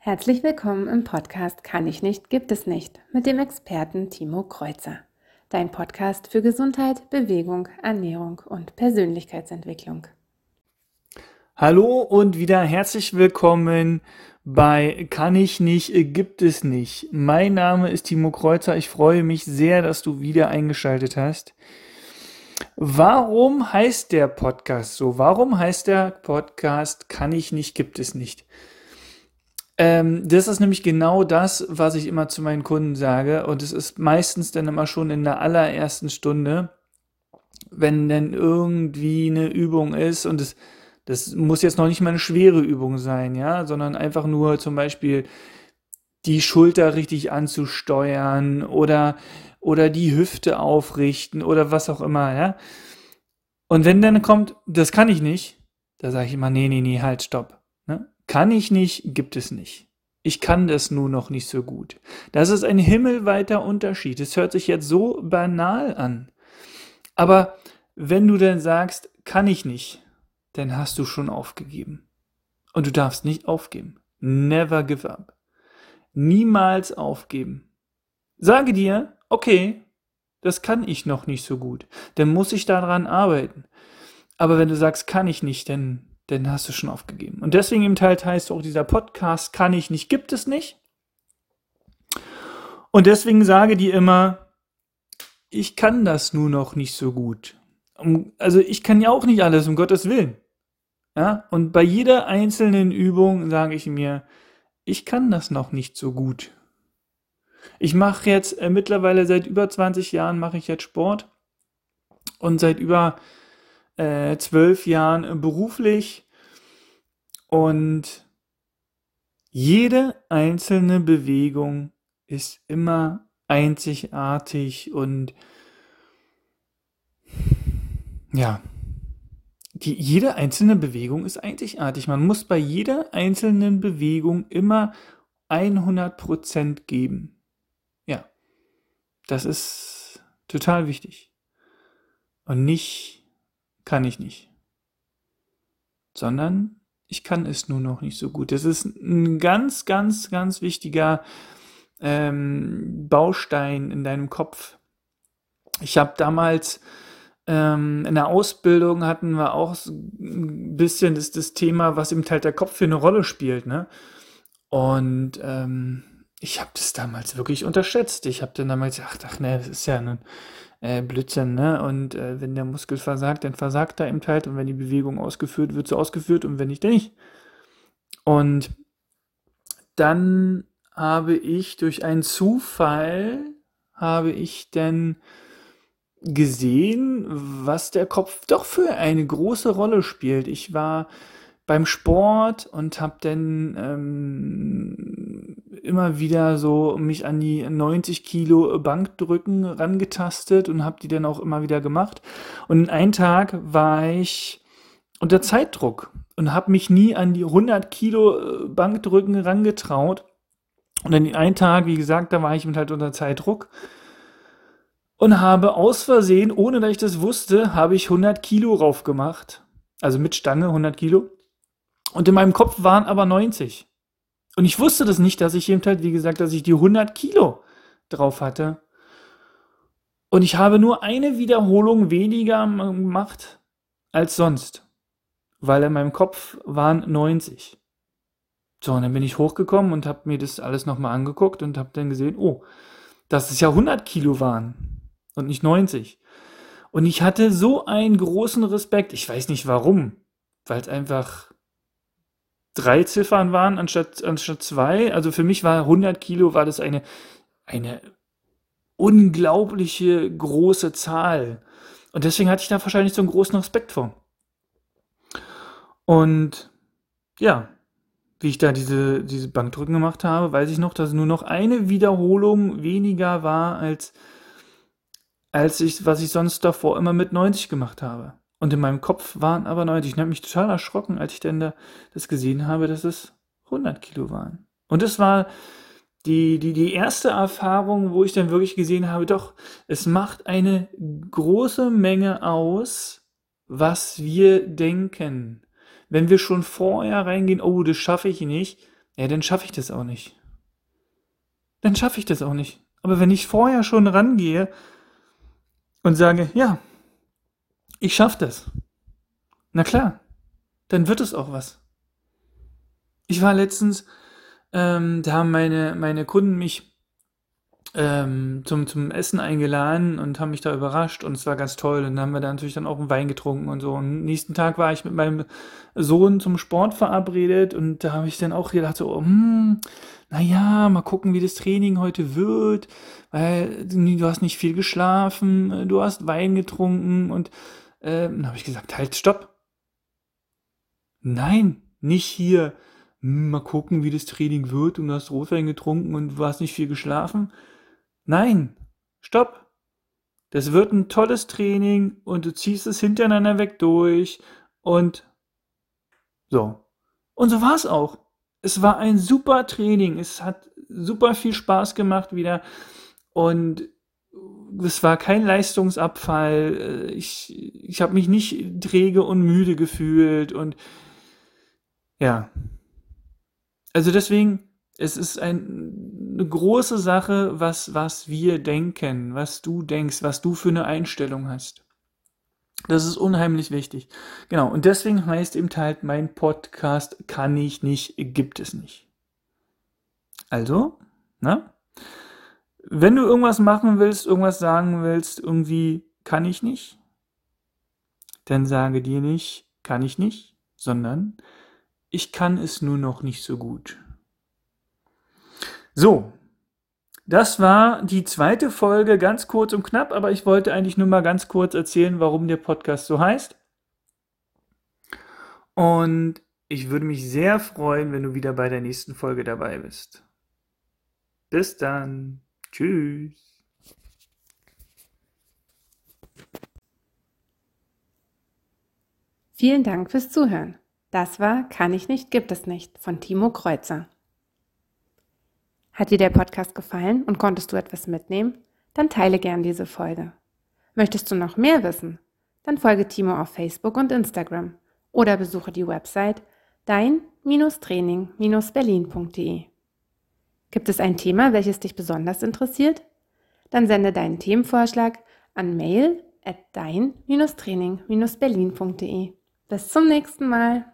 Herzlich willkommen im Podcast Kann ich nicht, gibt es nicht mit dem Experten Timo Kreuzer. Dein Podcast für Gesundheit, Bewegung, Ernährung und Persönlichkeitsentwicklung. Hallo und wieder herzlich willkommen bei Kann ich nicht, gibt es nicht. Mein Name ist Timo Kreuzer. Ich freue mich sehr, dass du wieder eingeschaltet hast. Warum heißt der Podcast so? Warum heißt der Podcast Kann ich nicht, gibt es nicht? Ähm, das ist nämlich genau das, was ich immer zu meinen Kunden sage. Und es ist meistens dann immer schon in der allerersten Stunde, wenn dann irgendwie eine Übung ist und es, das muss jetzt noch nicht mal eine schwere Übung sein, ja, sondern einfach nur zum Beispiel die Schulter richtig anzusteuern oder, oder die Hüfte aufrichten oder was auch immer, ja. Und wenn dann kommt, das kann ich nicht, da sage ich immer, nee, nee, nee, halt, stopp. Kann ich nicht, gibt es nicht. Ich kann das nur noch nicht so gut. Das ist ein himmelweiter Unterschied. Es hört sich jetzt so banal an. Aber wenn du dann sagst, kann ich nicht, dann hast du schon aufgegeben. Und du darfst nicht aufgeben. Never give up. Niemals aufgeben. Sage dir, okay, das kann ich noch nicht so gut. Dann muss ich daran arbeiten. Aber wenn du sagst, kann ich nicht, dann dann hast du schon aufgegeben. Und deswegen im Teil heißt auch dieser Podcast kann ich nicht, gibt es nicht. Und deswegen sage die immer, ich kann das nur noch nicht so gut. Also ich kann ja auch nicht alles, um Gottes Willen. Ja, und bei jeder einzelnen Übung sage ich mir, ich kann das noch nicht so gut. Ich mache jetzt äh, mittlerweile seit über 20 Jahren mache ich jetzt Sport und seit über äh, zwölf Jahren beruflich und jede einzelne Bewegung ist immer einzigartig und ja, die, jede einzelne Bewegung ist einzigartig. Man muss bei jeder einzelnen Bewegung immer 100% geben. Ja, das ist total wichtig. Und nicht kann ich nicht. Sondern ich kann es nur noch nicht so gut. Das ist ein ganz, ganz, ganz wichtiger ähm, Baustein in deinem Kopf. Ich habe damals ähm, in der Ausbildung hatten wir auch ein bisschen das, das Thema, was im Teil der Kopf für eine Rolle spielt. Ne? Und ähm, ich habe das damals wirklich unterschätzt. Ich habe dann damals gedacht, ach ne, das ist ja ein äh, Blödsinn, ne? Und äh, wenn der Muskel versagt, dann versagt er im halt und wenn die Bewegung ausgeführt wird, so ausgeführt und wenn nicht, dann nicht. Und dann habe ich durch einen Zufall habe ich dann gesehen, was der Kopf doch für eine große Rolle spielt. Ich war beim Sport und habe dann ähm, immer wieder so mich an die 90 Kilo Bankdrücken rangetastet und habe die dann auch immer wieder gemacht. Und einen Tag war ich unter Zeitdruck und habe mich nie an die 100 Kilo äh, Bankdrücken rangetraut. Und dann einen Tag, wie gesagt, da war ich halt unter Zeitdruck und habe aus Versehen, ohne dass ich das wusste, habe ich 100 Kilo raufgemacht. Also mit Stange 100 Kilo. Und in meinem Kopf waren aber 90. Und ich wusste das nicht, dass ich eben halt, wie gesagt, dass ich die 100 Kilo drauf hatte. Und ich habe nur eine Wiederholung weniger gemacht als sonst. Weil in meinem Kopf waren 90. So, und dann bin ich hochgekommen und habe mir das alles nochmal angeguckt und habe dann gesehen, oh, dass es ja 100 Kilo waren und nicht 90. Und ich hatte so einen großen Respekt. Ich weiß nicht warum, weil es einfach drei Ziffern waren anstatt, anstatt zwei. Also für mich war 100 Kilo, war das eine, eine unglaubliche große Zahl. Und deswegen hatte ich da wahrscheinlich so einen großen Respekt vor. Und ja, wie ich da diese, diese Bankdrücken gemacht habe, weiß ich noch, dass nur noch eine Wiederholung weniger war, als, als ich, was ich sonst davor immer mit 90 gemacht habe. Und in meinem Kopf waren aber 90. Ich habe mich total erschrocken, als ich dann da das gesehen habe, dass es 100 Kilo waren. Und das war die, die, die erste Erfahrung, wo ich dann wirklich gesehen habe, doch, es macht eine große Menge aus, was wir denken. Wenn wir schon vorher reingehen, oh, das schaffe ich nicht, ja, dann schaffe ich das auch nicht. Dann schaffe ich das auch nicht. Aber wenn ich vorher schon rangehe und sage, ja, ich schaffe das, na klar, dann wird es auch was. Ich war letztens, ähm, da haben meine, meine Kunden mich ähm, zum, zum Essen eingeladen und haben mich da überrascht und es war ganz toll. Und dann haben wir da natürlich dann auch einen Wein getrunken und so. Und am nächsten Tag war ich mit meinem Sohn zum Sport verabredet und da habe ich dann auch gedacht, so, hm, naja, mal gucken, wie das Training heute wird, weil du hast nicht viel geschlafen, du hast Wein getrunken und äh, dann habe ich gesagt, halt, stopp. Nein, nicht hier. Hm, mal gucken, wie das Training wird und du hast Rotwein getrunken und du hast nicht viel geschlafen. Nein, stopp. Das wird ein tolles Training und du ziehst es hintereinander weg durch und so. Und so war es auch. Es war ein super Training. Es hat super viel Spaß gemacht wieder und es war kein Leistungsabfall. Ich, ich habe mich nicht träge und müde gefühlt und ja. Also deswegen es ist ein, eine große Sache, was, was wir denken, was du denkst, was du für eine Einstellung hast. Das ist unheimlich wichtig. Genau. Und deswegen heißt eben halt mein Podcast kann ich nicht, gibt es nicht. Also, na? Wenn du irgendwas machen willst, irgendwas sagen willst, irgendwie kann ich nicht, dann sage dir nicht, kann ich nicht, sondern ich kann es nur noch nicht so gut. So, das war die zweite Folge, ganz kurz und knapp, aber ich wollte eigentlich nur mal ganz kurz erzählen, warum der Podcast so heißt. Und ich würde mich sehr freuen, wenn du wieder bei der nächsten Folge dabei bist. Bis dann. Tschüss. Vielen Dank fürs Zuhören. Das war Kann ich nicht, gibt es nicht von Timo Kreuzer. Hat dir der Podcast gefallen und konntest du etwas mitnehmen? Dann teile gern diese Folge. Möchtest du noch mehr wissen? Dann folge Timo auf Facebook und Instagram oder besuche die Website dein-training-berlin.de. Gibt es ein Thema, welches dich besonders interessiert? Dann sende deinen Themenvorschlag an mail at dein-training-berlin.de. Bis zum nächsten Mal.